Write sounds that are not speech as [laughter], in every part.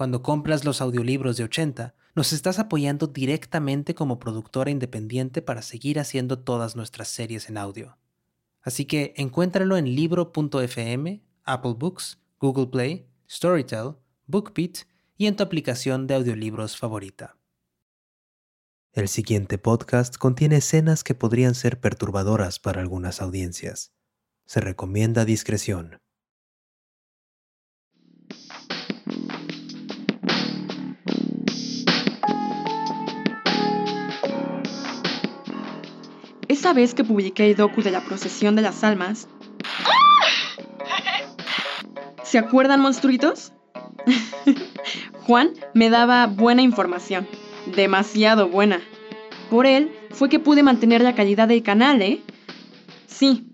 cuando compras los audiolibros de 80, nos estás apoyando directamente como productora independiente para seguir haciendo todas nuestras series en audio. Así que encuéntralo en libro.fm, Apple Books, Google Play, Storytel, BookBeat y en tu aplicación de audiolibros favorita. El siguiente podcast contiene escenas que podrían ser perturbadoras para algunas audiencias. Se recomienda discreción. Esa vez que publiqué el docu de la procesión de las almas. ¿Se acuerdan, monstruitos? [laughs] Juan me daba buena información, demasiado buena. Por él fue que pude mantener la calidad del canal, ¿eh? Sí,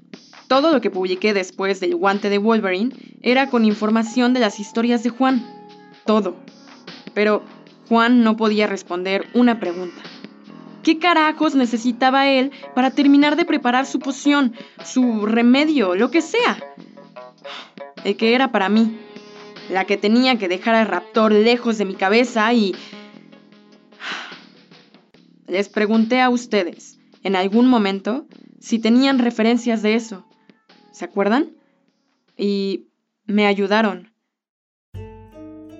todo lo que publiqué después del guante de Wolverine era con información de las historias de Juan. Todo. Pero Juan no podía responder una pregunta. ¿Qué carajos necesitaba él para terminar de preparar su poción, su remedio, lo que sea? El que era para mí. La que tenía que dejar al raptor lejos de mi cabeza y... Les pregunté a ustedes, en algún momento, si tenían referencias de eso. ¿Se acuerdan? Y me ayudaron.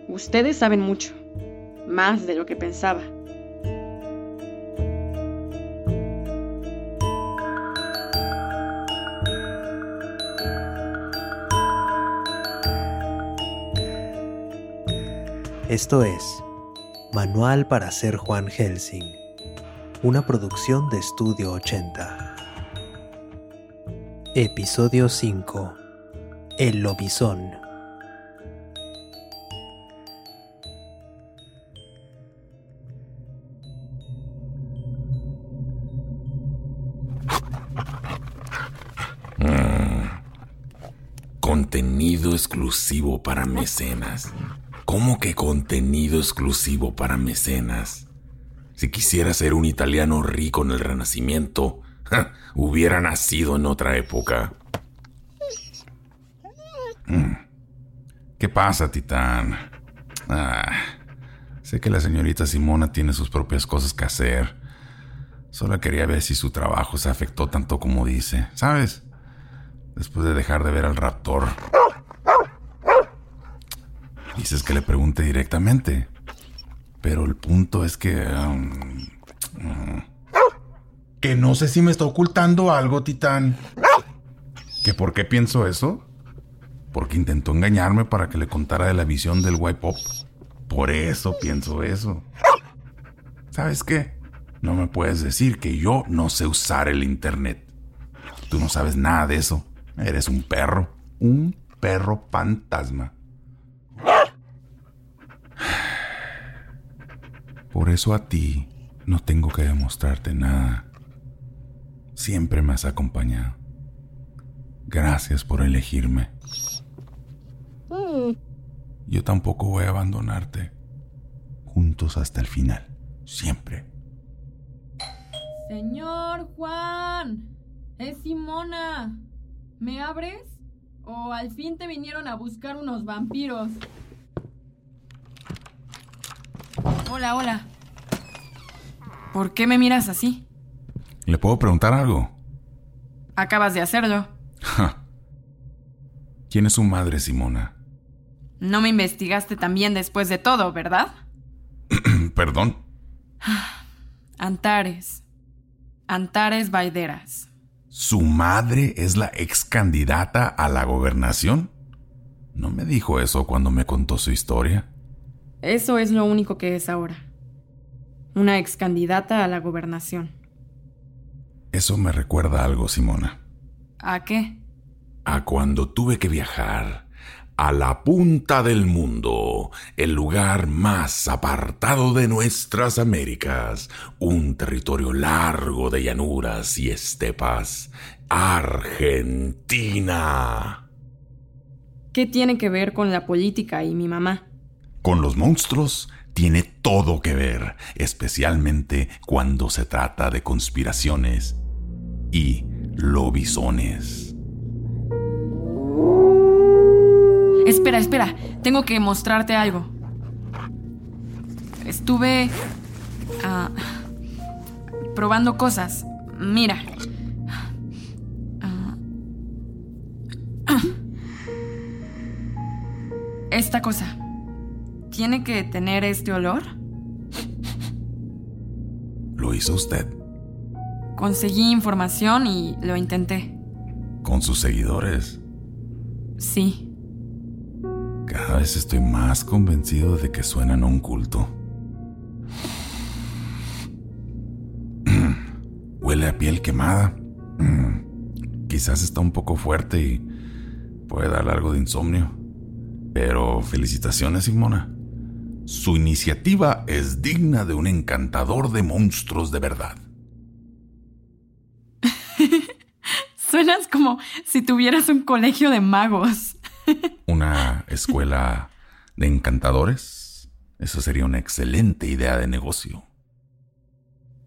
Ustedes saben mucho, más de lo que pensaba. Esto es Manual para ser Juan Helsing, una producción de Estudio 80. Episodio 5. El lobizón. Contenido exclusivo para mecenas. ¿Cómo que contenido exclusivo para mecenas? Si quisiera ser un italiano rico en el Renacimiento, hubiera nacido en otra época. Mm. ¿Qué pasa, Titán? Ah, sé que la señorita Simona tiene sus propias cosas que hacer. Solo quería ver si su trabajo se afectó tanto como dice. ¿Sabes? Después de dejar de ver al raptor. Dices que le pregunte directamente. Pero el punto es que... um, uh, Que no sé si me está ocultando algo, Titán. ¿Que por qué pienso eso? Porque intentó engañarme para que le contara de la visión del white pop. Por eso pienso eso. ¿Sabes qué? No me puedes decir que yo no sé usar el internet. Tú no sabes nada de eso. Eres un perro. Un perro fantasma. Por eso a ti no tengo que demostrarte nada. Siempre me has acompañado. Gracias por elegirme. Yo tampoco voy a abandonarte. Juntos hasta el final. Siempre. Señor Juan, es Simona. ¿Me abres? ¿O al fin te vinieron a buscar unos vampiros? Hola, hola. ¿Por qué me miras así? ¿Le puedo preguntar algo? Acabas de hacerlo. Ja. ¿Quién es su madre, Simona? No me investigaste también después de todo, ¿verdad? [clears throat] Perdón. [sighs] Antares. Antares Vaideras. ¿Su madre es la ex candidata a la gobernación? No me dijo eso cuando me contó su historia. Eso es lo único que es ahora. Una ex candidata a la gobernación. Eso me recuerda algo, Simona. ¿A qué? A cuando tuve que viajar a la punta del mundo, el lugar más apartado de nuestras Américas, un territorio largo de llanuras y estepas, Argentina. ¿Qué tiene que ver con la política y mi mamá? Con los monstruos tiene todo que ver, especialmente cuando se trata de conspiraciones y lobisones. Espera, espera, tengo que mostrarte algo. Estuve ah, probando cosas. Mira. Ah, ah. Esta cosa. ¿Tiene que tener este olor? ¿Lo hizo usted? Conseguí información y lo intenté. ¿Con sus seguidores? Sí. Cada vez estoy más convencido de que suenan a un culto. [clears throat] Huele a piel quemada. [clears throat] Quizás está un poco fuerte y puede dar algo de insomnio. Pero felicitaciones, Simona. Su iniciativa es digna de un encantador de monstruos de verdad. [laughs] Suenas como si tuvieras un colegio de magos. [laughs] ¿Una escuela de encantadores? Eso sería una excelente idea de negocio.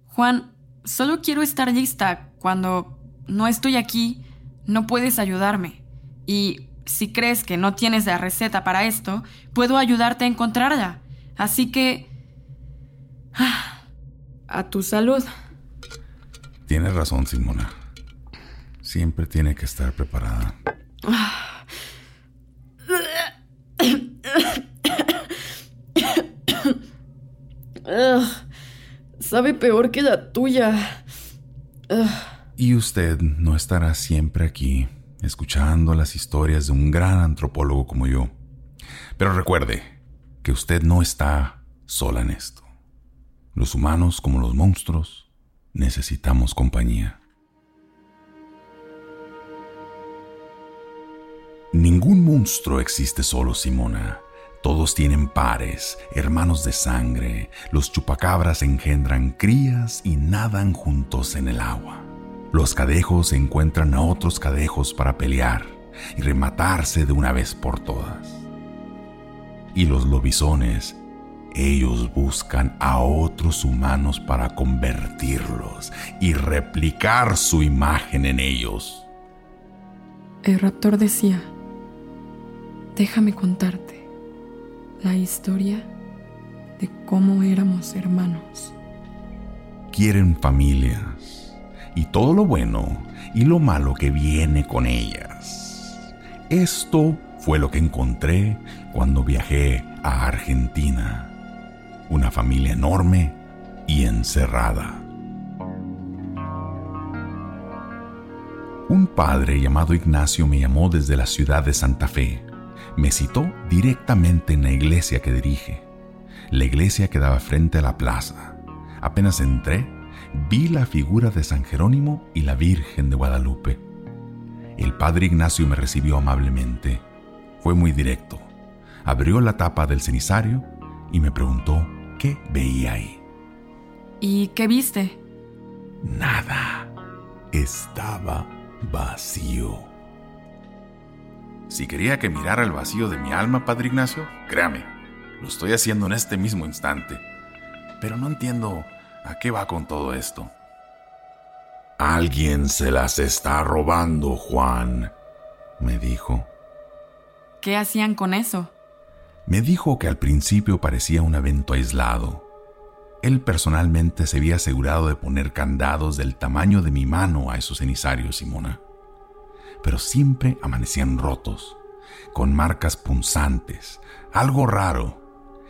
Juan, solo quiero estar lista. Cuando no estoy aquí, no puedes ayudarme. Y si crees que no tienes la receta para esto, puedo ayudarte a encontrarla. Así que... A tu salud. Tienes razón, Simona. Siempre tiene que estar preparada. sabe peor que la tuya. Y usted no estará siempre aquí, escuchando las historias de un gran antropólogo como yo. Pero recuerde que usted no está sola en esto. Los humanos, como los monstruos, necesitamos compañía. Ningún monstruo existe solo, Simona. Todos tienen pares, hermanos de sangre. Los chupacabras engendran crías y nadan juntos en el agua. Los cadejos encuentran a otros cadejos para pelear y rematarse de una vez por todas. Y los lobisones, ellos buscan a otros humanos para convertirlos y replicar su imagen en ellos. El raptor decía, déjame contarte la historia de cómo éramos hermanos. Quieren familias y todo lo bueno y lo malo que viene con ellas. Esto fue lo que encontré cuando viajé a Argentina. Una familia enorme y encerrada. Un padre llamado Ignacio me llamó desde la ciudad de Santa Fe me citó directamente en la iglesia que dirige. La iglesia quedaba frente a la plaza. Apenas entré, vi la figura de San Jerónimo y la Virgen de Guadalupe. El padre Ignacio me recibió amablemente. Fue muy directo. Abrió la tapa del cenizario y me preguntó qué veía ahí. ¿Y qué viste? Nada. Estaba vacío. Si quería que mirara el vacío de mi alma, Padre Ignacio, créame, lo estoy haciendo en este mismo instante. Pero no entiendo a qué va con todo esto. Alguien se las está robando, Juan, me dijo. ¿Qué hacían con eso? Me dijo que al principio parecía un evento aislado. Él personalmente se había asegurado de poner candados del tamaño de mi mano a esos cenizarios, Simona pero siempre amanecían rotos, con marcas punzantes, algo raro.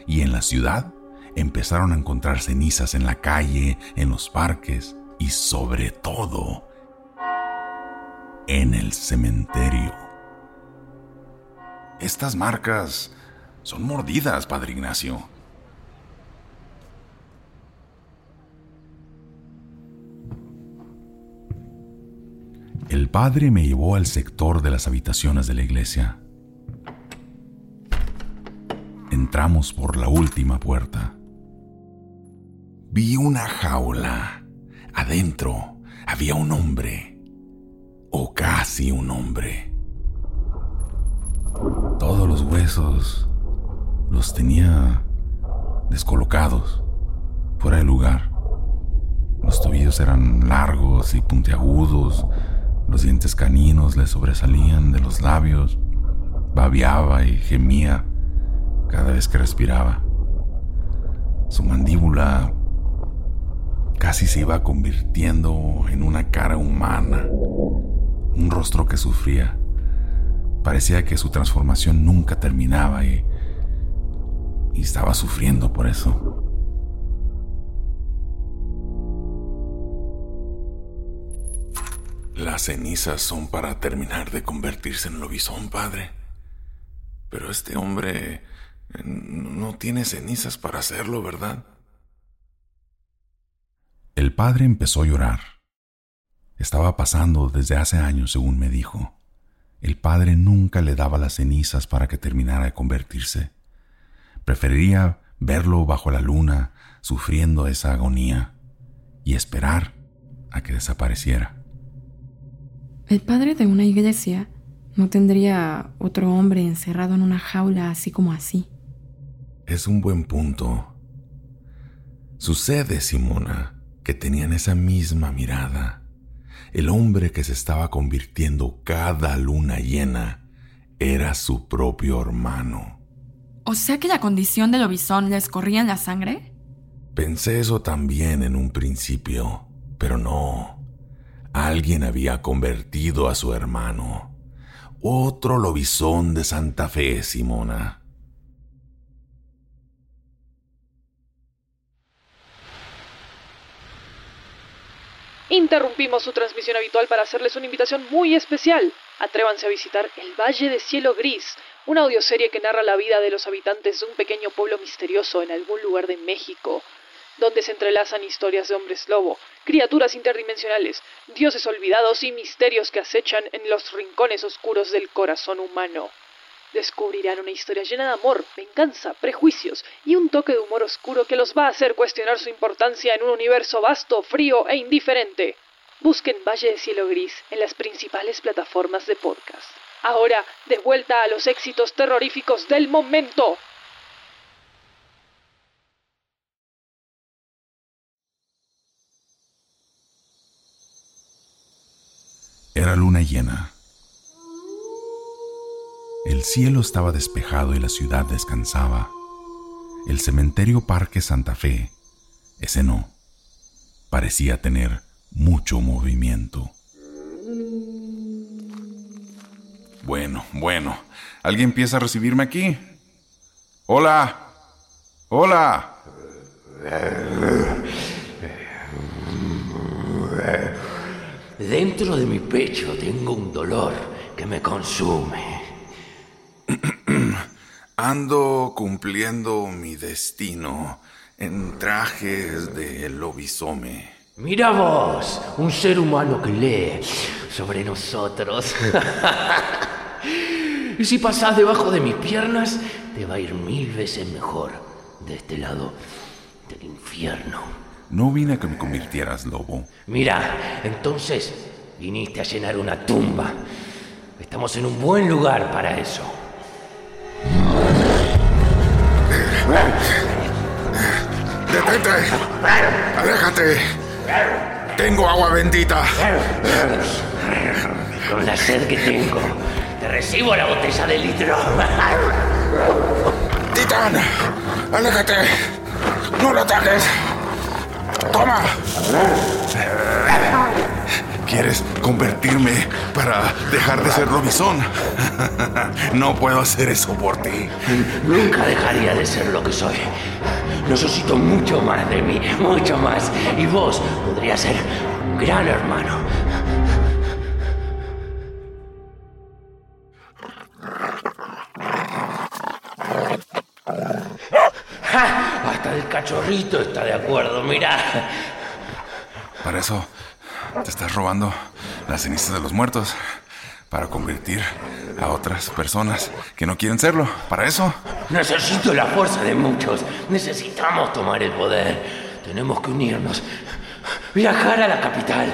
Y en la ciudad empezaron a encontrar cenizas en la calle, en los parques y sobre todo en el cementerio. Estas marcas son mordidas, Padre Ignacio. El padre me llevó al sector de las habitaciones de la iglesia. entramos por la última puerta. Vi una jaula. Adentro había un hombre, o casi un hombre. Todos los huesos los tenía descolocados, fuera de lugar. Los tobillos eran largos y puntiagudos, los dientes caninos le sobresalían de los labios, babeaba y gemía cada vez que respiraba. Su mandíbula casi se iba convirtiendo en una cara humana, un rostro que sufría. Parecía que su transformación nunca terminaba y, y estaba sufriendo por eso. Las cenizas son para terminar de convertirse en lobizón, padre. Pero este hombre eh, no tiene cenizas para hacerlo, ¿verdad? El padre empezó a llorar. Estaba pasando desde hace años, según me dijo. El padre nunca le daba las cenizas para que terminara de convertirse. Preferiría verlo bajo la luna, sufriendo esa agonía, y esperar a que desapareciera. El padre de una iglesia no tendría otro hombre encerrado en una jaula así como así. Es un buen punto. Sucede, Simona, que tenían esa misma mirada. El hombre que se estaba convirtiendo cada luna llena era su propio hermano. ¿O sea que la condición del lobizón les corría en la sangre? Pensé eso también en un principio, pero no. Alguien había convertido a su hermano. Otro lobizón de Santa Fe, Simona. Interrumpimos su transmisión habitual para hacerles una invitación muy especial. Atrévanse a visitar El Valle de Cielo Gris, una audioserie que narra la vida de los habitantes de un pequeño pueblo misterioso en algún lugar de México donde se entrelazan historias de hombres lobo, criaturas interdimensionales, dioses olvidados y misterios que acechan en los rincones oscuros del corazón humano. Descubrirán una historia llena de amor, venganza, prejuicios y un toque de humor oscuro que los va a hacer cuestionar su importancia en un universo vasto, frío e indiferente. Busquen Valle de Cielo Gris en las principales plataformas de podcast. Ahora, de vuelta a los éxitos terroríficos del momento. Era luna llena. El cielo estaba despejado y la ciudad descansaba. El cementerio Parque Santa Fe, ese no, parecía tener mucho movimiento. Bueno, bueno, ¿alguien empieza a recibirme aquí? Hola, hola. Dentro de mi pecho tengo un dolor que me consume. Ando cumpliendo mi destino en trajes de lobisome. Mira vos, un ser humano que lee sobre nosotros. [laughs] y si pasás debajo de mis piernas, te va a ir mil veces mejor de este lado del infierno. No vine a que me convirtieras, lobo. Mira, entonces viniste a llenar una tumba. Estamos en un buen lugar para eso. ¡Detente! ¡Aléjate! Tengo agua bendita. Con la sed que tengo, te recibo la botella de litro. ¡Titán! ¡Aléjate! ¡No lo ataques! ¡Toma! ¿Quieres convertirme para dejar de ser Robinson? [laughs] No puedo hacer eso por ti. Nunca dejaría de ser lo que soy. Necesito mucho más de mí, mucho más. Y vos podrías ser un gran hermano. Hasta el cachorrito está de acuerdo, mira. Para eso te estás robando las cenizas de los muertos. para convertir a otras personas que no quieren serlo. Para eso. Necesito la fuerza de muchos. Necesitamos tomar el poder. Tenemos que unirnos. Viajar a la capital.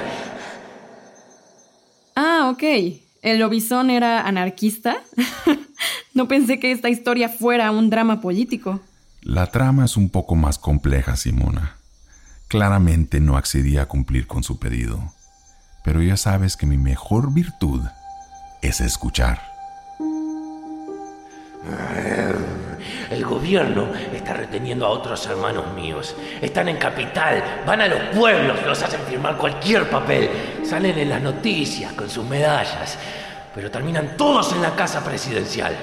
Ah, ok. ¿El lobizón era anarquista? [laughs] no pensé que esta historia fuera un drama político. La trama es un poco más compleja, Simona. Claramente no accedía a cumplir con su pedido. Pero ya sabes que mi mejor virtud es escuchar. El gobierno está reteniendo a otros hermanos míos. Están en capital, van a los pueblos, los hacen firmar cualquier papel. Salen en las noticias con sus medallas, pero terminan todos en la casa presidencial.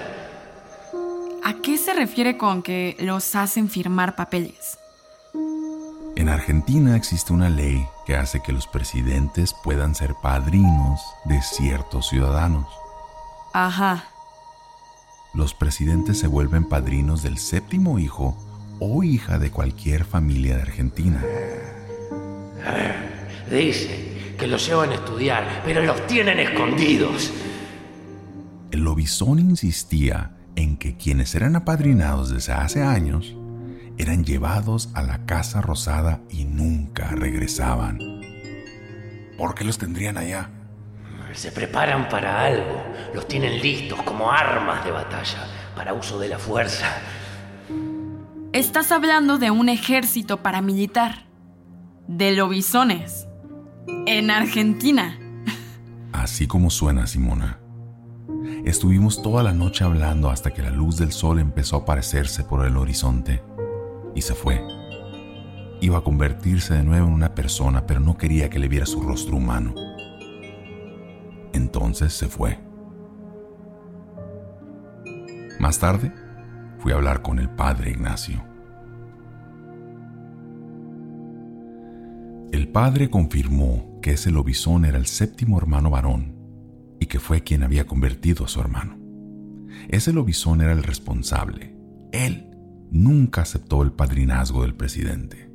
¿A qué se refiere con que los hacen firmar papeles? En Argentina existe una ley que hace que los presidentes puedan ser padrinos de ciertos ciudadanos. Ajá. Los presidentes se vuelven padrinos del séptimo hijo o hija de cualquier familia de Argentina. A ver, dice que los llevan a estudiar, pero los tienen escondidos. El lobizón insistía en que quienes eran apadrinados desde hace años eran llevados a la Casa Rosada y nunca regresaban. ¿Por qué los tendrían allá? Se preparan para algo. Los tienen listos como armas de batalla para uso de la fuerza. Estás hablando de un ejército paramilitar. De lobisones. En Argentina. Así como suena, Simona. Estuvimos toda la noche hablando hasta que la luz del sol empezó a aparecerse por el horizonte y se fue. Iba a convertirse de nuevo en una persona, pero no quería que le viera su rostro humano. Entonces se fue. Más tarde, fui a hablar con el padre Ignacio. El padre confirmó que ese lobizón era el séptimo hermano varón y que fue quien había convertido a su hermano. Ese lobizón era el responsable. Él nunca aceptó el padrinazgo del presidente.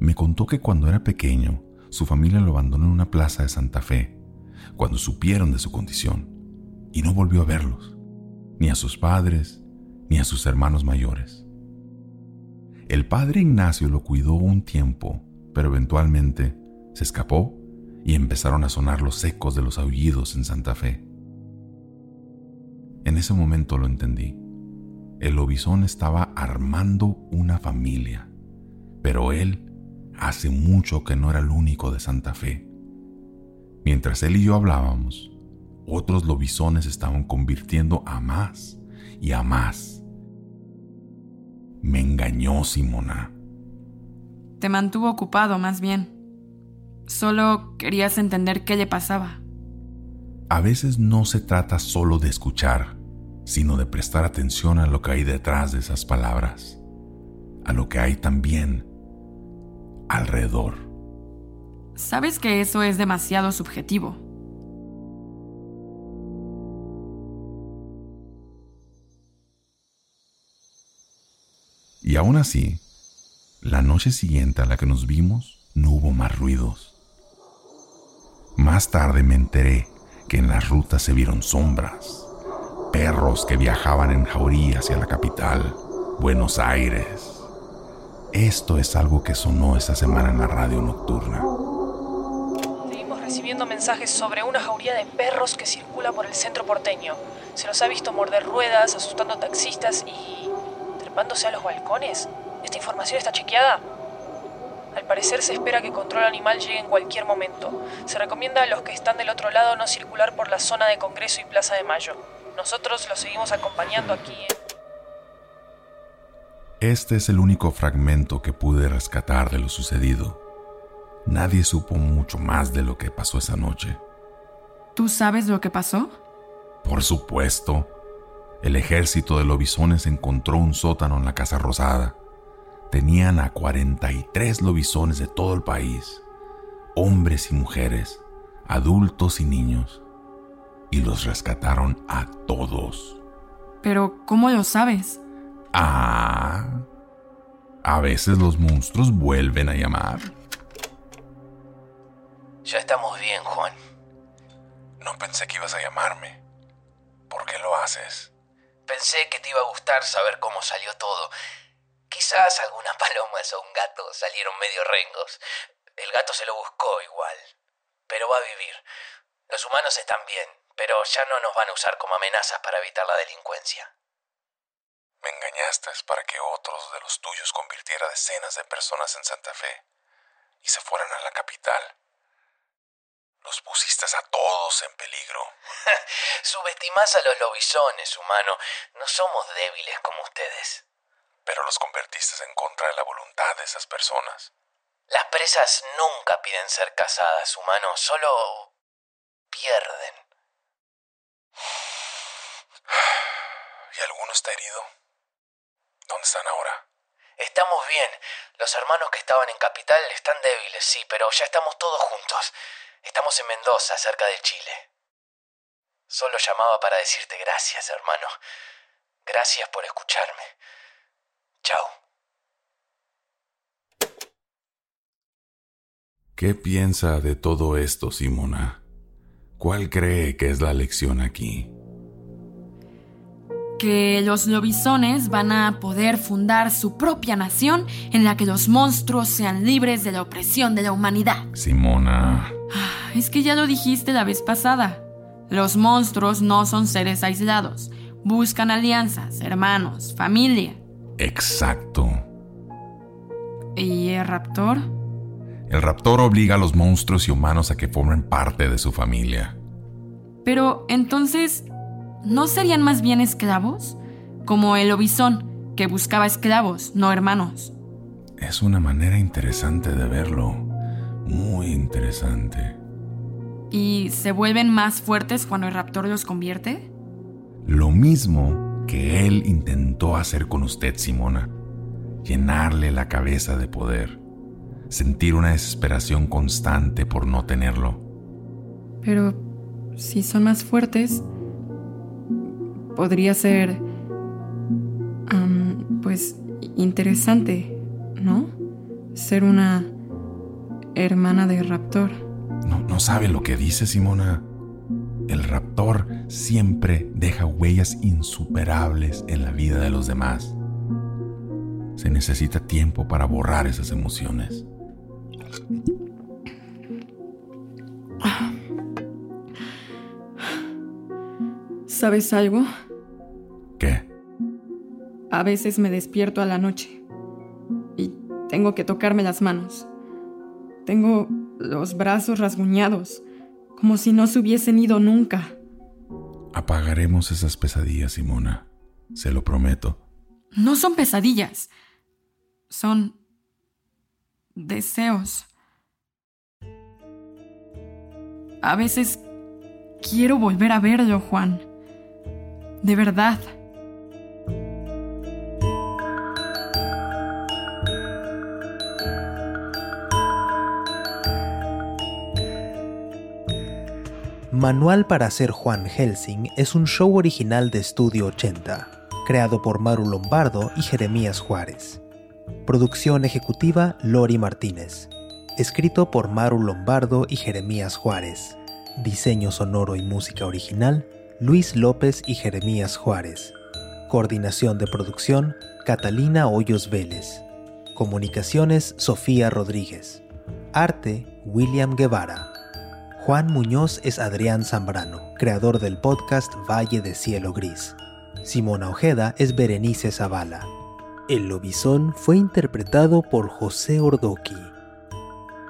Me contó que cuando era pequeño, su familia lo abandonó en una plaza de Santa Fe, cuando supieron de su condición, y no volvió a verlos, ni a sus padres, ni a sus hermanos mayores. El padre Ignacio lo cuidó un tiempo, pero eventualmente se escapó y empezaron a sonar los ecos de los aullidos en Santa Fe. En ese momento lo entendí el lobizón estaba armando una familia, pero él hace mucho que no era el único de Santa Fe. Mientras él y yo hablábamos, otros lobizones estaban convirtiendo a más y a más. Me engañó Simona. Te mantuvo ocupado más bien. Solo querías entender qué le pasaba. A veces no se trata solo de escuchar sino de prestar atención a lo que hay detrás de esas palabras, a lo que hay también alrededor. Sabes que eso es demasiado subjetivo. Y aún así, la noche siguiente a la que nos vimos no hubo más ruidos. Más tarde me enteré que en las rutas se vieron sombras perros que viajaban en jauría hacia la capital, Buenos Aires. Esto es algo que sonó esta semana en la radio nocturna. Seguimos recibiendo mensajes sobre una jauría de perros que circula por el centro porteño. Se los ha visto morder ruedas, asustando taxistas y trepándose a los balcones. ¿Esta información está chequeada? Al parecer se espera que control animal llegue en cualquier momento. Se recomienda a los que están del otro lado no circular por la zona de Congreso y Plaza de Mayo. Nosotros lo seguimos acompañando aquí. Este es el único fragmento que pude rescatar de lo sucedido. Nadie supo mucho más de lo que pasó esa noche. ¿Tú sabes lo que pasó? Por supuesto. El ejército de lobisones encontró un sótano en la Casa Rosada. Tenían a 43 lobisones de todo el país, hombres y mujeres, adultos y niños y los rescataron a todos. Pero, ¿cómo lo sabes? Ah, a veces los monstruos vuelven a llamar. Ya estamos bien, Juan. No pensé que iba vuelves a llamarme. ¿Por qué lo haces? Pensé que te iba a gustar saber cómo salió todo. Quizás algunas [laughs] palomas o un gato salieron medio rengos. El gato se lo buscó igual. Pero va a vivir. Los humanos están bien, pero ya no nos van a usar como amenazas para evitar la delincuencia. Me engañaste para que otros de los tuyos convirtiera decenas de personas en Santa Fe y se fueran a la capital. Los pusiste a todos en peligro. [laughs] Subestimás a los lobisones, humano. No somos débiles como ustedes. Pero los convertiste en contra de la voluntad de esas personas. Las presas nunca piden ser casadas, humano. Solo pierden. ¿Y alguno está herido? ¿Dónde están ahora? Estamos bien. Los hermanos que estaban en Capital están débiles, sí, pero ya estamos todos juntos. Estamos en Mendoza, cerca de Chile. Solo llamaba para decirte gracias, hermano. Gracias por escucharme. Chao. ¿Qué piensa de todo esto, Simona? ¿Cuál cree que es la lección aquí? Que los lobisones van a poder fundar su propia nación en la que los monstruos sean libres de la opresión de la humanidad. Simona. Ah, es que ya lo dijiste la vez pasada. Los monstruos no son seres aislados. Buscan alianzas, hermanos, familia. Exacto. ¿Y el raptor? El raptor obliga a los monstruos y humanos a que formen parte de su familia. Pero entonces, ¿no serían más bien esclavos? Como el obisón, que buscaba esclavos, no hermanos. Es una manera interesante de verlo. Muy interesante. ¿Y se vuelven más fuertes cuando el raptor los convierte? Lo mismo que él intentó hacer con usted, Simona. Llenarle la cabeza de poder. Sentir una desesperación constante por no tenerlo. Pero si son más fuertes, podría ser... pues interesante, ¿no? Ser una hermana de raptor. No, no sabe lo que dice Simona. El raptor siempre deja huellas insuperables en la vida de los demás. Se necesita tiempo para borrar esas emociones. ¿Sabes algo? ¿Qué? A veces me despierto a la noche y tengo que tocarme las manos. Tengo los brazos rasguñados, como si no se hubiesen ido nunca. Apagaremos esas pesadillas, Simona. Se lo prometo. No son pesadillas. Son deseos. A veces quiero volver a verlo, Juan. De verdad. Manual para ser Juan Helsing es un show original de Estudio 80, creado por Maru Lombardo y Jeremías Juárez. Producción ejecutiva Lori Martínez. Escrito por Maru Lombardo y Jeremías Juárez. Diseño sonoro y música original Luis López y Jeremías Juárez. Coordinación de producción Catalina Hoyos Vélez. Comunicaciones Sofía Rodríguez. Arte William Guevara. Juan Muñoz es Adrián Zambrano, creador del podcast Valle de Cielo Gris. Simona Ojeda es Berenice Zavala. El lobizón fue interpretado por José Ordoqui.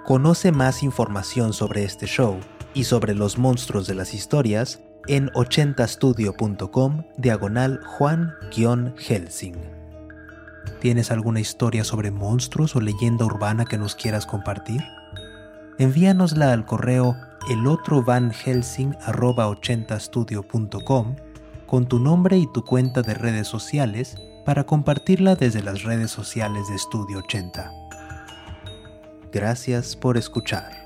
Conoce más información sobre este show y sobre los monstruos de las historias en 80studio.com diagonal Juan-Helsing. ¿Tienes alguna historia sobre monstruos o leyenda urbana que nos quieras compartir? Envíanosla al correo elotrovanhelsing.80studio.com con tu nombre y tu cuenta de redes sociales para compartirla desde las redes sociales de Estudio 80. Gracias por escuchar.